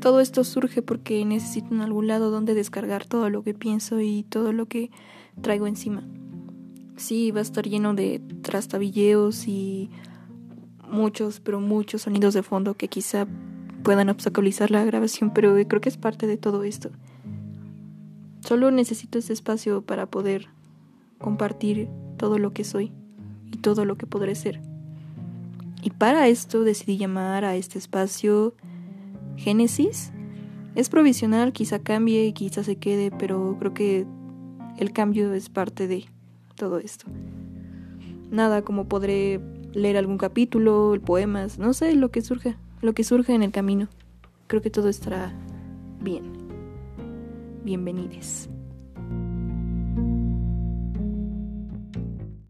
todo esto surge porque necesito en algún lado donde descargar todo lo que pienso y todo lo que traigo encima. Sí, va a estar lleno de trastabilleos y muchos, pero muchos sonidos de fondo que quizá puedan obstaculizar la grabación, pero creo que es parte de todo esto. Solo necesito ese espacio para poder compartir todo lo que soy y todo lo que podré ser. Y para esto decidí llamar a este espacio Génesis. Es provisional, quizá cambie, quizá se quede, pero creo que el cambio es parte de todo esto. Nada, como podré leer algún capítulo, poemas, no sé, lo que surja, lo que surja en el camino. Creo que todo estará bien. Bienvenidos.